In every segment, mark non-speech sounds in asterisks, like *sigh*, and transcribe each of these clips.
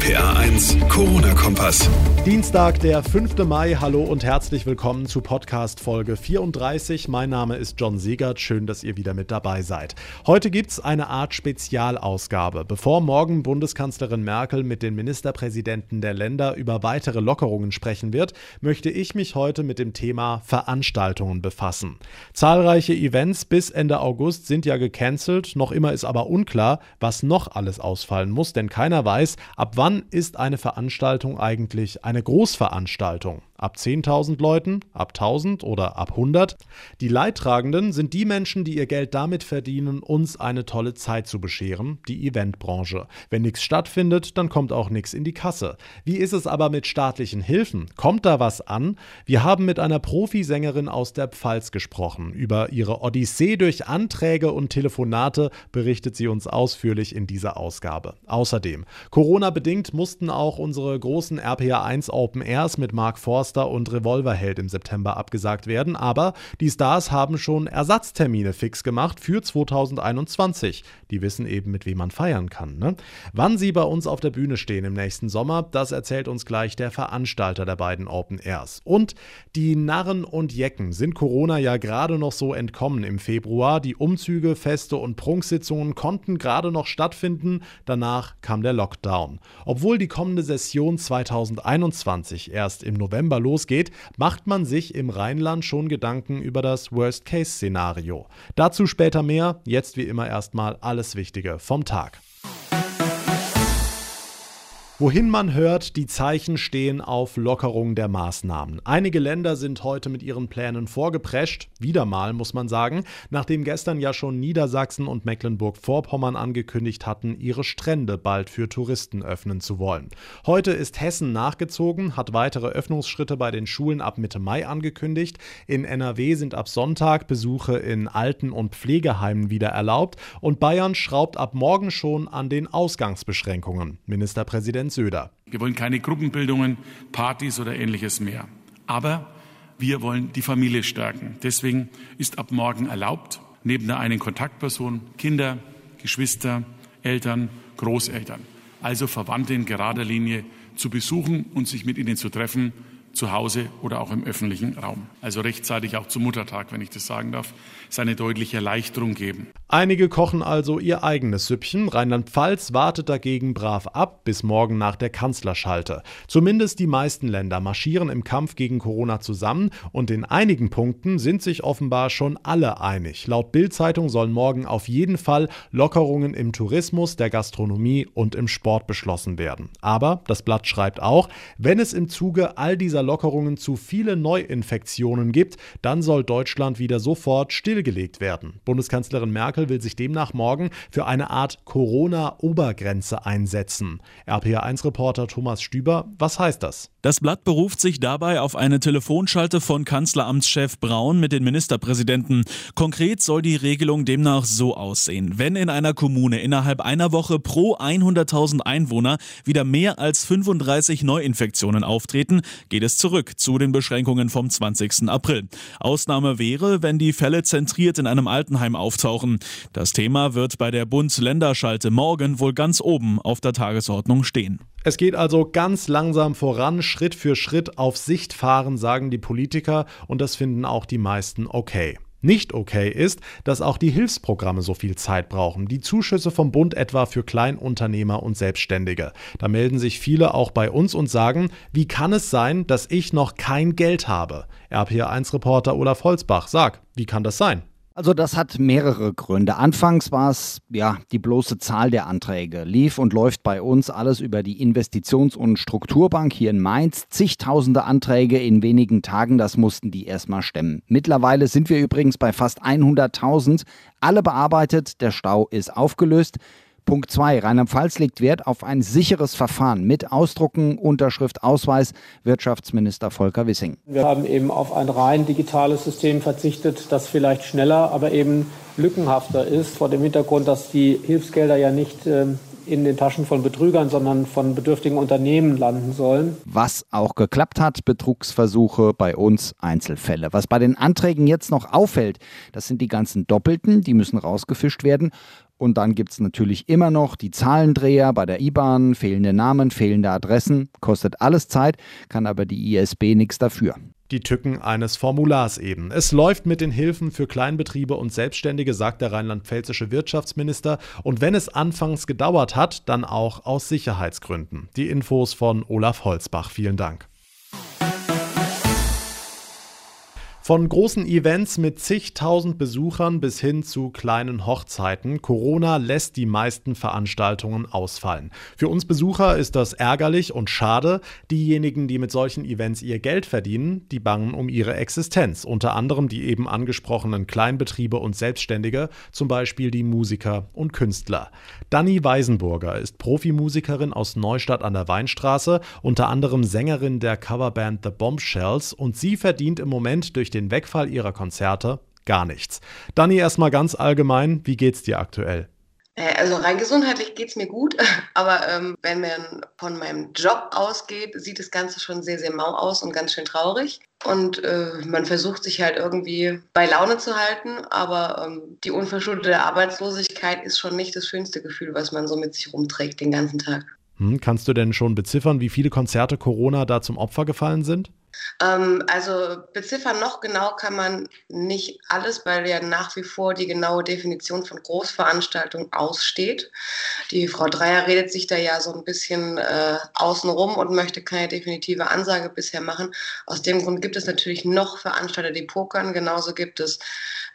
RPA 1, Corona-Kompass. Dienstag, der 5. Mai. Hallo und herzlich willkommen zu Podcast Folge 34. Mein Name ist John Siegert. Schön, dass ihr wieder mit dabei seid. Heute gibt es eine Art Spezialausgabe. Bevor morgen Bundeskanzlerin Merkel mit den Ministerpräsidenten der Länder über weitere Lockerungen sprechen wird, möchte ich mich heute mit dem Thema Veranstaltungen befassen. Zahlreiche Events bis Ende August sind ja gecancelt. Noch immer ist aber unklar, was noch alles ausfallen muss, denn keiner weiß, ab wann ist eine Veranstaltung eigentlich eine Großveranstaltung. Ab 10.000 Leuten, ab 1000 oder ab 100. Die Leidtragenden sind die Menschen, die ihr Geld damit verdienen, uns eine tolle Zeit zu bescheren, die Eventbranche. Wenn nichts stattfindet, dann kommt auch nichts in die Kasse. Wie ist es aber mit staatlichen Hilfen? Kommt da was an? Wir haben mit einer Profisängerin aus der Pfalz gesprochen. Über ihre Odyssee durch Anträge und Telefonate berichtet sie uns ausführlich in dieser Ausgabe. Außerdem, Corona-bedingt mussten auch unsere großen RPA 1 Open Airs mit Mark Forster Blockbuster und Revolverheld im September abgesagt werden, aber die Stars haben schon Ersatztermine fix gemacht für 2021. Die wissen eben, mit wem man feiern kann. Ne? Wann sie bei uns auf der Bühne stehen im nächsten Sommer, das erzählt uns gleich der Veranstalter der beiden Open Airs. Und die Narren und Jecken sind Corona ja gerade noch so entkommen im Februar. Die Umzüge, Feste und Prunksitzungen konnten gerade noch stattfinden. Danach kam der Lockdown. Obwohl die kommende Session 2021 erst im November losgeht, macht man sich im Rheinland schon Gedanken über das Worst-Case-Szenario. Dazu später mehr, jetzt wie immer erstmal alles Wichtige vom Tag. Wohin man hört, die Zeichen stehen auf Lockerung der Maßnahmen. Einige Länder sind heute mit ihren Plänen vorgeprescht, wieder mal muss man sagen, nachdem gestern ja schon Niedersachsen und Mecklenburg-Vorpommern angekündigt hatten, ihre Strände bald für Touristen öffnen zu wollen. Heute ist Hessen nachgezogen, hat weitere Öffnungsschritte bei den Schulen ab Mitte Mai angekündigt. In NRW sind ab Sonntag Besuche in Alten- und Pflegeheimen wieder erlaubt und Bayern schraubt ab morgen schon an den Ausgangsbeschränkungen. Ministerpräsident Jens Söder. Wir wollen keine Gruppenbildungen, Partys oder ähnliches mehr. Aber wir wollen die Familie stärken. Deswegen ist ab morgen erlaubt, neben der einen Kontaktperson Kinder, Geschwister, Eltern, Großeltern, also Verwandte in gerader Linie zu besuchen und sich mit ihnen zu treffen zu Hause oder auch im öffentlichen Raum. Also rechtzeitig auch zum Muttertag, wenn ich das sagen darf, es eine deutliche Erleichterung geben. Einige kochen also ihr eigenes Süppchen. Rheinland-Pfalz wartet dagegen brav ab bis morgen nach der Kanzlerschalte. Zumindest die meisten Länder marschieren im Kampf gegen Corona zusammen und in einigen Punkten sind sich offenbar schon alle einig. Laut Bild-Zeitung sollen morgen auf jeden Fall Lockerungen im Tourismus, der Gastronomie und im Sport beschlossen werden. Aber das Blatt schreibt auch, wenn es im Zuge all dieser dieser Lockerungen zu viele Neuinfektionen gibt, dann soll Deutschland wieder sofort stillgelegt werden. Bundeskanzlerin Merkel will sich demnach morgen für eine Art Corona-Obergrenze einsetzen. RPA1-Reporter Thomas Stüber, was heißt das? Das Blatt beruft sich dabei auf eine Telefonschalte von Kanzleramtschef Braun mit den Ministerpräsidenten. Konkret soll die Regelung demnach so aussehen. Wenn in einer Kommune innerhalb einer Woche pro 100.000 Einwohner wieder mehr als 35 Neuinfektionen auftreten, geht es zurück zu den Beschränkungen vom 20. April. Ausnahme wäre, wenn die Fälle zentriert in einem Altenheim auftauchen. Das Thema wird bei der Bund-Länder-Schalte morgen wohl ganz oben auf der Tagesordnung stehen. Es geht also ganz langsam voran, Schritt für Schritt auf Sicht fahren, sagen die Politiker, und das finden auch die meisten okay. Nicht okay ist, dass auch die Hilfsprogramme so viel Zeit brauchen. Die Zuschüsse vom Bund etwa für Kleinunternehmer und Selbstständige. Da melden sich viele auch bei uns und sagen, wie kann es sein, dass ich noch kein Geld habe? RPA1-Reporter Olaf Holzbach, sag, wie kann das sein? Also das hat mehrere Gründe. Anfangs war es ja die bloße Zahl der Anträge. Lief und läuft bei uns alles über die Investitions- und Strukturbank hier in Mainz. Zigtausende Anträge in wenigen Tagen, das mussten die erstmal stemmen. Mittlerweile sind wir übrigens bei fast 100.000. Alle bearbeitet, der Stau ist aufgelöst. Punkt 2. Rheinland-Pfalz legt Wert auf ein sicheres Verfahren mit Ausdrucken, Unterschrift, Ausweis. Wirtschaftsminister Volker Wissing. Wir haben eben auf ein rein digitales System verzichtet, das vielleicht schneller, aber eben lückenhafter ist, vor dem Hintergrund, dass die Hilfsgelder ja nicht äh, in den Taschen von Betrügern, sondern von bedürftigen Unternehmen landen sollen. Was auch geklappt hat, Betrugsversuche bei uns Einzelfälle. Was bei den Anträgen jetzt noch auffällt, das sind die ganzen Doppelten, die müssen rausgefischt werden Und dann gibt es natürlich immer noch die Zahlendreher bei der IBAN, fehlende Namen, fehlende Adressen, kostet alles Zeit, kann aber die ISB nichts dafür die Tücken eines Formulars eben. Es läuft mit den Hilfen für Kleinbetriebe und Selbstständige, sagt der rheinland-pfälzische Wirtschaftsminister. Und wenn es anfangs gedauert hat, dann auch aus Sicherheitsgründen. Die Infos von Olaf Holzbach. Vielen Dank. Von großen Events mit zigtausend Besuchern bis hin zu kleinen Hochzeiten, Corona lässt die meisten Veranstaltungen ausfallen. Für uns Besucher ist das ärgerlich und schade. Diejenigen, die mit solchen Events ihr Geld verdienen, die bangen um ihre Existenz. Unter anderem die eben angesprochenen Kleinbetriebe und Selbstständige, zum Beispiel die Musiker und Künstler. Dani Weisenburger ist Profimusikerin aus Neustadt an der Weinstraße, unter anderem Sängerin der Coverband The Bombshells und sie verdient im Moment durch den den Wegfall ihrer Konzerte gar nichts. Dani, erstmal ganz allgemein, wie geht's dir aktuell? Äh, also rein gesundheitlich geht es mir gut, *laughs* aber ähm, wenn man von meinem Job ausgeht, sieht das Ganze schon sehr, sehr mau aus und ganz schön traurig. Und äh, man versucht sich halt irgendwie bei Laune zu halten, aber ähm, die unverschuldete Arbeitslosigkeit ist schon nicht das schönste Gefühl, was man so mit sich rumträgt den ganzen Tag. Hm, kannst du denn schon beziffern, wie viele Konzerte Corona da zum Opfer gefallen sind? Ähm, also beziffern noch genau kann man nicht alles, weil ja nach wie vor die genaue Definition von Großveranstaltung aussteht. Die Frau Dreier redet sich da ja so ein bisschen äh, außenrum und möchte keine definitive Ansage bisher machen. Aus dem Grund gibt es natürlich noch Veranstalter, die pokern. Genauso gibt es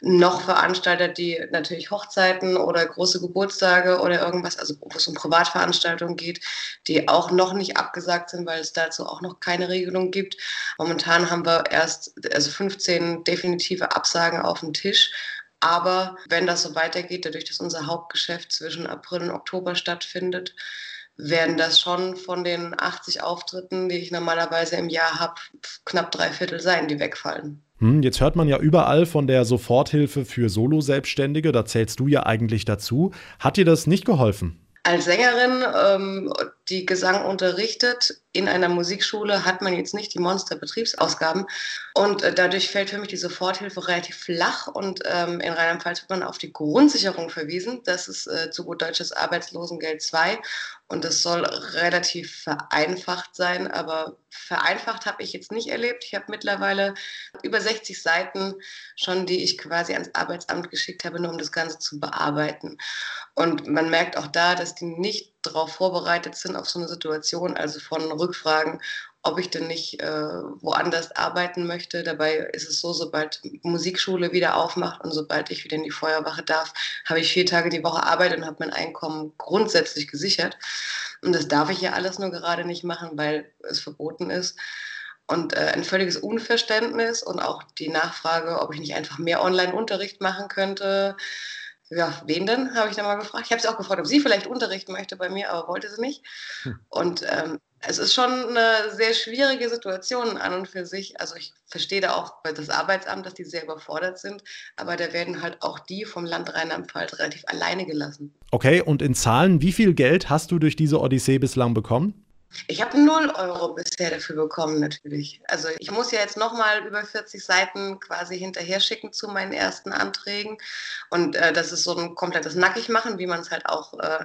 noch Veranstalter, die natürlich Hochzeiten oder große Geburtstage oder irgendwas, also wo es um Privatveranstaltungen geht, die auch noch nicht abgesagt sind, weil es dazu auch noch keine Regelung gibt. Momentan haben wir erst also 15 definitive Absagen auf dem Tisch. Aber wenn das so weitergeht, dadurch, dass unser Hauptgeschäft zwischen April und Oktober stattfindet, werden das schon von den 80 Auftritten, die ich normalerweise im Jahr habe, knapp drei Viertel sein, die wegfallen. Hm, jetzt hört man ja überall von der Soforthilfe für Solo-Selbstständige, da zählst du ja eigentlich dazu. Hat dir das nicht geholfen? Als Sängerin, ähm, die Gesang unterrichtet, in einer Musikschule hat man jetzt nicht die Monsterbetriebsausgaben. Und äh, dadurch fällt für mich die Soforthilfe relativ flach. Und ähm, in Rheinland-Pfalz wird man auf die Grundsicherung verwiesen. Das ist äh, zu gut deutsches Arbeitslosengeld 2. Und das soll relativ vereinfacht sein. Aber vereinfacht habe ich jetzt nicht erlebt. Ich habe mittlerweile über 60 Seiten schon, die ich quasi ans Arbeitsamt geschickt habe, nur um das Ganze zu bearbeiten. Und man merkt auch da, dass die nicht darauf vorbereitet sind auf so eine Situation, also von Rückfragen, ob ich denn nicht äh, woanders arbeiten möchte. Dabei ist es so, sobald Musikschule wieder aufmacht und sobald ich wieder in die Feuerwache darf, habe ich vier Tage die Woche Arbeit und habe mein Einkommen grundsätzlich gesichert. Und das darf ich ja alles nur gerade nicht machen, weil es verboten ist. Und äh, ein völliges Unverständnis und auch die Nachfrage, ob ich nicht einfach mehr Online-Unterricht machen könnte ja, wen denn, habe ich dann mal gefragt. Ich habe sie auch gefragt, ob sie vielleicht unterrichten möchte bei mir, aber wollte sie nicht. Hm. Und ähm, es ist schon eine sehr schwierige Situation an und für sich. Also ich verstehe da auch das Arbeitsamt, dass die sehr überfordert sind, aber da werden halt auch die vom Land Rheinland-Pfalz relativ alleine gelassen. Okay, und in Zahlen, wie viel Geld hast du durch diese Odyssee bislang bekommen? Ich habe 0 Euro bisher dafür bekommen, natürlich. Also ich muss ja jetzt nochmal über 40 Seiten quasi hinterher schicken zu meinen ersten Anträgen. Und äh, das ist so ein komplettes Nackigmachen, wie man es halt auch äh,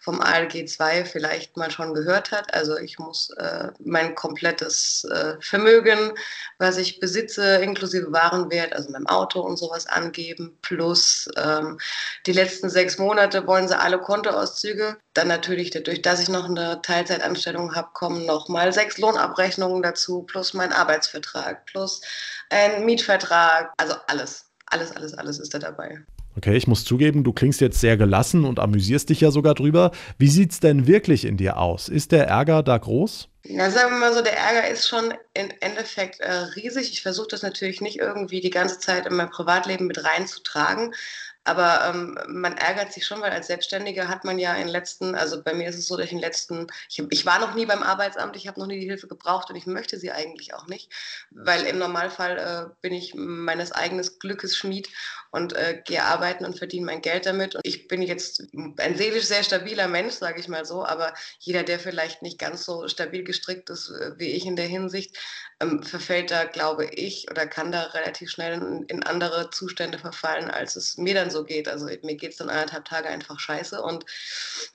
vom ALG 2 vielleicht mal schon gehört hat. Also ich muss äh, mein komplettes äh, Vermögen, was ich besitze, inklusive Warenwert, also mein Auto und sowas angeben. Plus ähm, die letzten sechs Monate wollen sie alle Kontoauszüge. Dann natürlich dadurch, dass ich noch eine Teilzeitanstellung Anstellung habe, kommen nochmal sechs Lohnabrechnungen dazu, plus mein Arbeitsvertrag, plus ein Mietvertrag. Also alles, alles, alles, alles ist da dabei. Okay, ich muss zugeben, du klingst jetzt sehr gelassen und amüsierst dich ja sogar drüber. Wie sieht es denn wirklich in dir aus? Ist der Ärger da groß? Ja, sagen wir mal so, der Ärger ist schon im Endeffekt äh, riesig. Ich versuche das natürlich nicht irgendwie die ganze Zeit in mein Privatleben mit reinzutragen. Aber ähm, man ärgert sich schon, weil als Selbstständiger hat man ja in den letzten, also bei mir ist es so, dass ich in den letzten, ich, ich war noch nie beim Arbeitsamt, ich habe noch nie die Hilfe gebraucht und ich möchte sie eigentlich auch nicht, weil im Normalfall äh, bin ich meines eigenen Glückes Schmied und äh, gehe arbeiten und verdiene mein Geld damit. Und ich bin jetzt ein seelisch sehr stabiler Mensch, sage ich mal so, aber jeder, der vielleicht nicht ganz so stabil gestrickt ist äh, wie ich in der Hinsicht, ähm, verfällt da, glaube ich, oder kann da relativ schnell in, in andere Zustände verfallen, als es mir dann Schülern so geht. Also mir geht es dann anderthalb Tage einfach scheiße und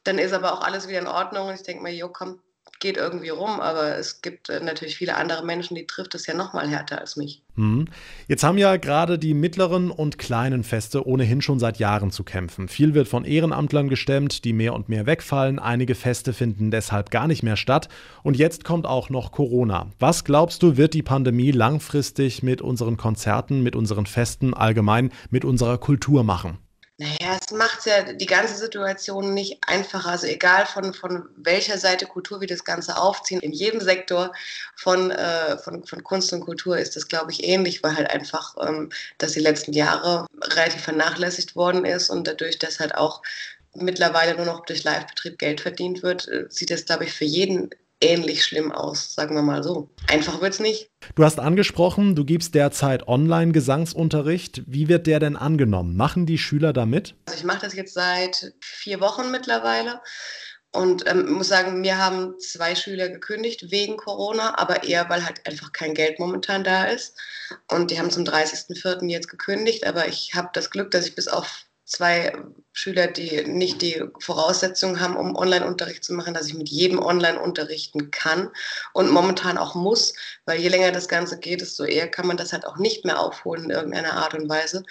dann ist aber auch alles wieder in Ordnung und ich denke mir, jo, komm, geht irgendwie rum, aber es gibt äh, natürlich viele andere Menschen, die trifft es ja noch mal härter als mich. Hm. Jetzt haben ja gerade die mittleren und kleinen Feste ohnehin schon seit Jahren zu kämpfen. Viel wird von Ehrenamtlern gestemmt, die mehr und mehr wegfallen. Einige Feste finden deshalb gar nicht mehr statt. Und jetzt kommt auch noch Corona. Was glaubst du, wird die Pandemie langfristig mit unseren Konzerten, mit unseren Festen allgemein, mit unserer Kultur machen? Naja, es macht ja die ganze Situation nicht einfacher. Also egal von, von welcher Seite Kultur wir das Ganze aufziehen, in jedem Sektor von, äh, von, von Kunst und Kultur ist das, glaube ich, ähnlich, weil halt einfach, ähm, dass die letzten Jahre relativ vernachlässigt worden ist und dadurch, dass halt auch mittlerweile nur noch durch Live-Betrieb Geld verdient wird, äh, sieht es, glaube ich, für jeden ähnlich schlimm aus, sagen wir mal so. Einfach wird es nicht. Du hast angesprochen, du gibst derzeit Online-Gesangsunterricht. Wie wird der denn angenommen? Machen die Schüler damit? Also ich mache das jetzt seit vier Wochen mittlerweile. Und ähm, muss sagen, mir haben zwei Schüler gekündigt wegen Corona, aber eher, weil halt einfach kein Geld momentan da ist. Und die haben zum 30.04. jetzt gekündigt, aber ich habe das Glück, dass ich bis auf zwei Schüler, die nicht die Voraussetzungen haben, um Online-Unterricht zu machen, dass ich mit jedem online unterrichten kann und momentan auch muss, weil je länger das Ganze geht, desto eher kann man das halt auch nicht mehr aufholen in irgendeiner Art und Weise.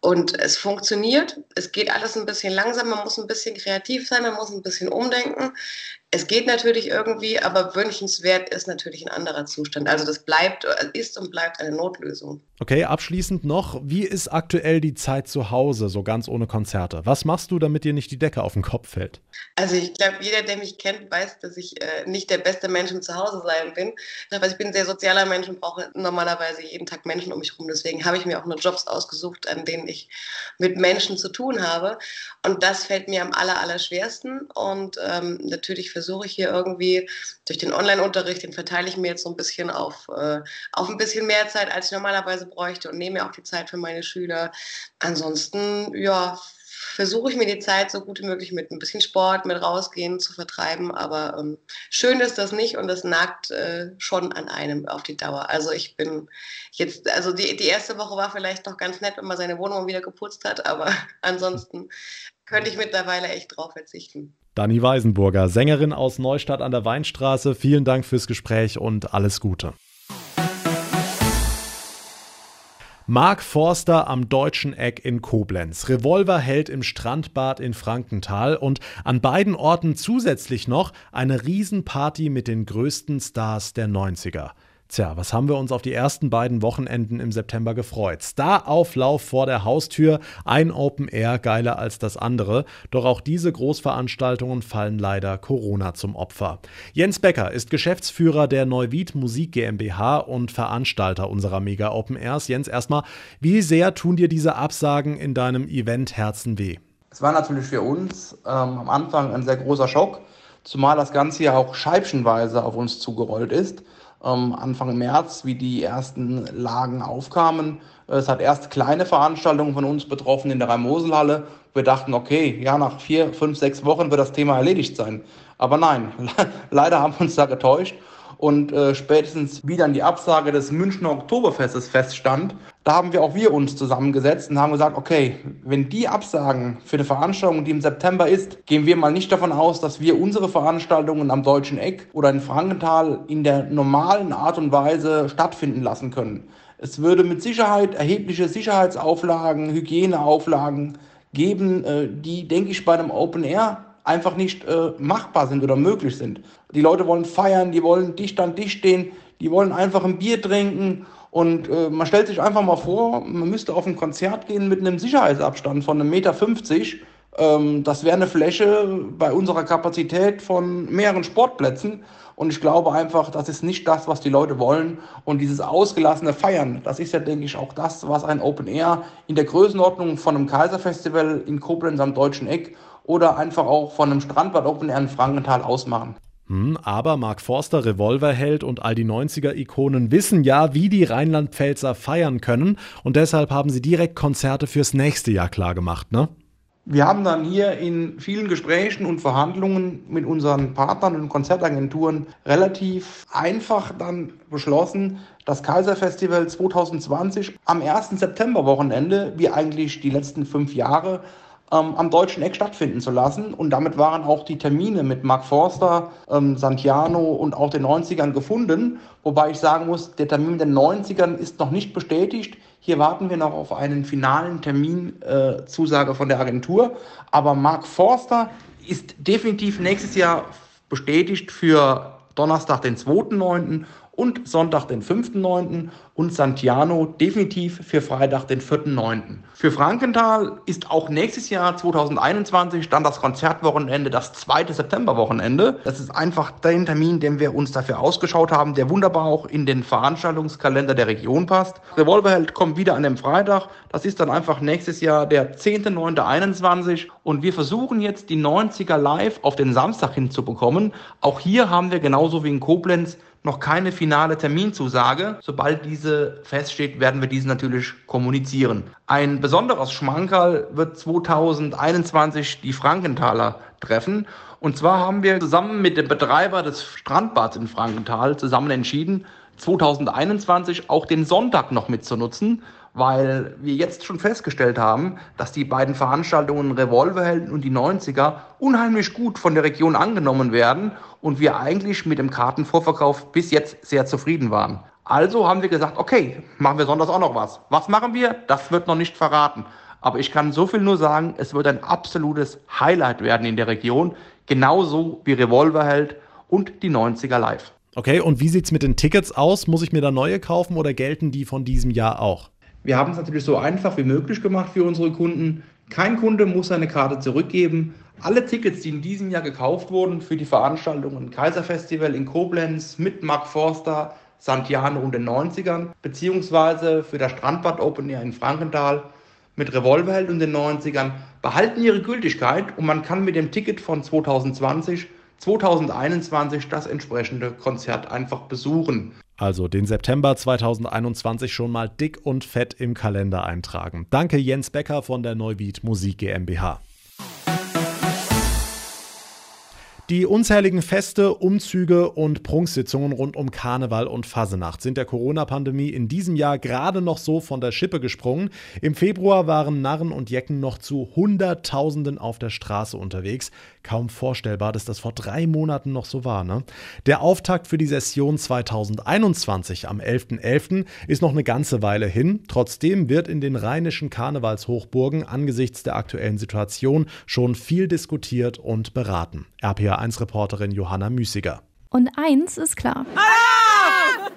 Und es funktioniert. Es geht alles ein bisschen langsam. Man muss ein bisschen kreativ sein. Man muss ein bisschen umdenken. Es geht natürlich irgendwie, aber wünschenswert ist natürlich ein anderer Zustand. Also das bleibt, ist und bleibt eine Notlösung. Okay, abschließend noch, wie ist aktuell die Zeit zu Hause, so ganz ohne Konzerte? Was machst du, damit dir nicht die Decke auf den Kopf fällt? Also ich glaube, jeder, der mich kennt, weiß, dass ich äh, nicht der beste Mensch im Zuhause sein bin. Also ich bin ein sehr sozialer Mensch und brauche normalerweise jeden Tag Menschen um mich herum. Deswegen habe ich mir auch nur Jobs ausgesucht, an denen ich mit Menschen zu tun habe. Und das fällt mir am aller, aller schwersten. Und ähm, natürlich versuche versuche ich hier irgendwie durch den Online-Unterricht, den verteile ich mir jetzt so ein bisschen auf, äh, auf ein bisschen mehr Zeit, als ich normalerweise bräuchte und nehme mir auch die Zeit für meine Schüler. Ansonsten, ja, versuche ich mir die Zeit so gut wie möglich mit ein bisschen Sport, mit rausgehen zu vertreiben. Aber ähm, schön ist das nicht und das nagt äh, schon an einem auf die Dauer. Also ich bin jetzt, also die, die erste Woche war vielleicht noch ganz nett, wenn man seine Wohnung wieder geputzt hat, aber *laughs* ansonsten könnte ich mittlerweile echt drauf verzichten. Dani Weisenburger, Sängerin aus Neustadt an der Weinstraße, vielen Dank fürs Gespräch und alles Gute. Mark Forster am Deutschen Eck in Koblenz. Revolver hält im Strandbad in Frankenthal und an beiden Orten zusätzlich noch eine Riesenparty mit den größten Stars der 90er. Tja, was haben wir uns auf die ersten beiden Wochenenden im September gefreut? Star-Auflauf vor der Haustür, ein Open Air geiler als das andere. Doch auch diese Großveranstaltungen fallen leider Corona zum Opfer. Jens Becker ist Geschäftsführer der Neuwied Musik GmbH und Veranstalter unserer Mega Open Airs. Jens, erstmal, wie sehr tun dir diese Absagen in deinem Event Herzen weh? Es war natürlich für uns ähm, am Anfang ein sehr großer Schock, zumal das Ganze ja auch scheibchenweise auf uns zugerollt ist Anfang März, wie die ersten Lagen aufkamen. Es hat erst kleine Veranstaltungen von uns betroffen in der Rhein-Mosel-Halle. Wir dachten, okay, ja, nach vier, fünf, sechs Wochen wird das Thema erledigt sein. Aber nein, *laughs* leider haben wir uns da getäuscht. Und äh, spätestens wie dann die Absage des Münchner Oktoberfestes feststand, da haben wir auch wir uns zusammengesetzt und haben gesagt, okay, wenn die absagen für eine Veranstaltung, die im September ist, gehen wir mal nicht davon aus, dass wir unsere Veranstaltungen am Deutschen Eck oder in Frankenthal in der normalen Art und Weise stattfinden lassen können. Es würde mit Sicherheit erhebliche Sicherheitsauflagen, Hygieneauflagen geben, äh, die, denke ich, bei einem Open Air einfach nicht äh, machbar sind oder möglich sind. Die Leute wollen feiern, die wollen dicht an dicht stehen, die wollen einfach ein Bier trinken und äh, man stellt sich einfach mal vor, man müsste auf ein Konzert gehen mit einem Sicherheitsabstand von einem Meter. 50. Ähm, das wäre eine Fläche bei unserer Kapazität von mehreren Sportplätzen. Und ich glaube einfach, das ist nicht das, was die Leute wollen. Und dieses ausgelassene Feiern, das ist ja, denke ich, auch das, was ein Open Air in der Größenordnung von einem Kaiserfestival in Koblenz am Deutschen Eck oder einfach auch von einem Strandbad Open Air in Frankenthal ausmachen. Hm, aber Mark Forster, Revolverheld und all die 90er-Ikonen wissen ja, wie die Rheinland-Pfälzer feiern können und deshalb haben sie direkt Konzerte fürs nächste Jahr klargemacht, ne? Wir haben dann hier in vielen Gesprächen und Verhandlungen mit unseren Partnern und Konzertagenturen relativ einfach dann beschlossen, das Kaiserfestival 2020 am 1. September-Wochenende, wie eigentlich die letzten fünf Jahre, ähm, am Deutschen Eck stattfinden zu lassen. Und damit waren auch die Termine mit Mark Forster, ähm, Santiano und auch den 90ern gefunden. Wobei ich sagen muss, der Termin den 90ern ist noch nicht bestätigt. Hier warten wir noch auf einen finalen Terminzusage äh, von der Agentur. Aber Mark Forster ist definitiv nächstes Jahr bestätigt für Donnerstag, den 2.9. und Sonntag, den 5.9 und Santiano definitiv für Freitag, den 4.9. Für Frankenthal ist auch nächstes Jahr 2021 dann das Konzertwochenende, das zweite Septemberwochenende. Das ist einfach der Termin, den wir uns dafür ausgeschaut haben, der wunderbar auch in den Veranstaltungskalender der Region passt. Revolverheld kommt wieder an dem Freitag. Das ist dann einfach nächstes Jahr der 10.9.21 und wir versuchen jetzt die 90er live auf den Samstag hinzubekommen. Auch hier haben wir genauso wie in Koblenz noch keine finale Terminzusage. Sobald diese feststeht, werden wir diese natürlich kommunizieren. Ein besonderes Schmankerl wird 2021 die Frankenthaler treffen. Und zwar haben wir zusammen mit dem Betreiber des Strandbads in Frankenthal zusammen entschieden, 2021 auch den Sonntag noch mitzunutzen, weil wir jetzt schon festgestellt haben, dass die beiden Veranstaltungen Revolverhelden und die 90er unheimlich gut von der Region angenommen werden und wir eigentlich mit dem Kartenvorverkauf bis jetzt sehr zufrieden waren. Also haben wir gesagt, okay, machen wir sonntags auch noch was. Was machen wir? Das wird noch nicht verraten. Aber ich kann so viel nur sagen, es wird ein absolutes Highlight werden in der Region, genauso wie Revolverheld und die 90er Live. Okay, und wie sieht es mit den Tickets aus? Muss ich mir da neue kaufen oder gelten die von diesem Jahr auch? Wir haben es natürlich so einfach wie möglich gemacht für unsere Kunden. Kein Kunde muss seine Karte zurückgeben. Alle Tickets, die in diesem Jahr gekauft wurden für die Veranstaltungen Kaiserfestival in Koblenz mit Mark Forster, Santiano und den 90ern, beziehungsweise für das Strandbad Open Air in Frankenthal mit Revolverheld und den 90ern, behalten ihre Gültigkeit und man kann mit dem Ticket von 2020 2021 das entsprechende Konzert einfach besuchen. Also den September 2021 schon mal dick und fett im Kalender eintragen. Danke Jens Becker von der Neuwied Musik GmbH. Die unzähligen Feste, Umzüge und Prunksitzungen rund um Karneval und Fasenacht sind der Corona-Pandemie in diesem Jahr gerade noch so von der Schippe gesprungen. Im Februar waren Narren und Jecken noch zu Hunderttausenden auf der Straße unterwegs. Kaum vorstellbar, dass das vor drei Monaten noch so war. Ne? Der Auftakt für die Session 2021 am 11.11. .11. ist noch eine ganze Weile hin. Trotzdem wird in den rheinischen Karnevalshochburgen angesichts der aktuellen Situation schon viel diskutiert und beraten. RPA RPA1-Reporterin Johanna Müßiger. Und eins ist klar.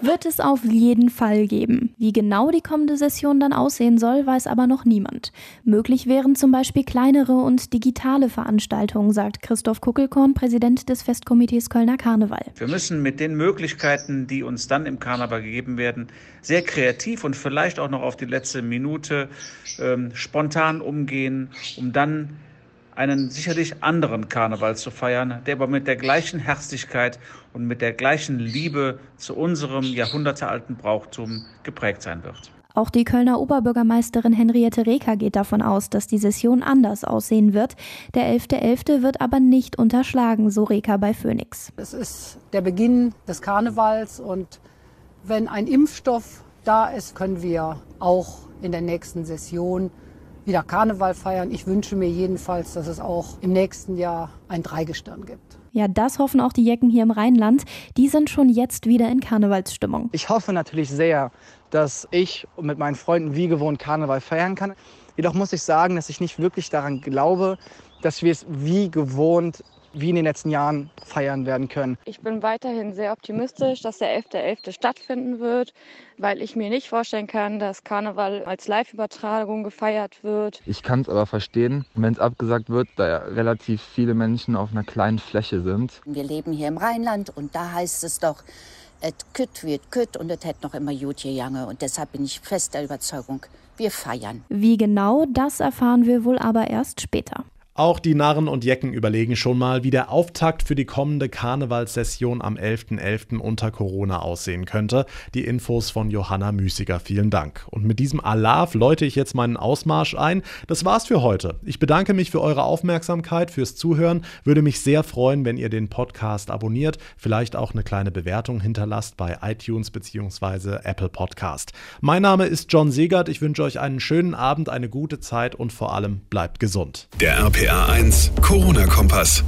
Wird es auf jeden Fall geben. Wie genau die kommende Session dann aussehen soll, weiß aber noch niemand. Möglich wären zum Beispiel kleinere und digitale Veranstaltungen, sagt Christoph Kuckelkorn, Präsident des Festkomitees Kölner Karneval. Wir müssen mit den Möglichkeiten, die uns dann im Karneval gegeben werden, sehr kreativ und vielleicht auch noch auf die letzte Minute ähm, spontan umgehen, um dann einen sicherlich anderen Karneval zu feiern, der aber mit der gleichen Herzlichkeit und mit der gleichen Liebe zu unserem jahrhundertealten Brauchtum geprägt sein wird. Auch die Kölner Oberbürgermeisterin Henriette Reker geht davon aus, dass die Session anders aussehen wird. Der 11.11. .11. wird aber nicht unterschlagen, so Reker bei Phoenix. Es ist der Beginn des Karnevals und wenn ein Impfstoff da ist, können wir auch in der nächsten Session wieder Karneval feiern. Ich wünsche mir jedenfalls, dass es auch im nächsten Jahr ein Dreigestirn gibt. Ja, das hoffen auch die Jecken hier im Rheinland. Die sind schon jetzt wieder in Karnevalsstimmung. Ich hoffe natürlich sehr, dass ich mit meinen Freunden wie gewohnt Karneval feiern kann. Jedoch muss ich sagen, dass ich nicht wirklich daran glaube, dass wir es wie gewohnt wie in den letzten Jahren feiern werden können. Ich bin weiterhin sehr optimistisch, dass der 11.11. .11. stattfinden wird, weil ich mir nicht vorstellen kann, dass Karneval als Live-Übertragung gefeiert wird. Ich kann es aber verstehen, wenn es abgesagt wird, da ja relativ viele Menschen auf einer kleinen Fläche sind. Wir leben hier im Rheinland und da heißt es doch, et kütt wird kütt und es hätte noch immer gut gegangen. Und deshalb bin ich fest der Überzeugung, wir feiern. Wie genau, das erfahren wir wohl aber erst später. Auch die Narren und Jecken überlegen schon mal, wie der Auftakt für die kommende Karnevalssession am 11.11. .11. unter Corona aussehen könnte. Die Infos von Johanna Müßiger. Vielen Dank. Und mit diesem Alarv läute ich jetzt meinen Ausmarsch ein. Das war's für heute. Ich bedanke mich für eure Aufmerksamkeit, fürs Zuhören. Würde mich sehr freuen, wenn ihr den Podcast abonniert, vielleicht auch eine kleine Bewertung hinterlasst bei iTunes bzw. Apple Podcast. Mein Name ist John Segert. Ich wünsche euch einen schönen Abend, eine gute Zeit und vor allem bleibt gesund. Der RPA 1 Corona-Kompass.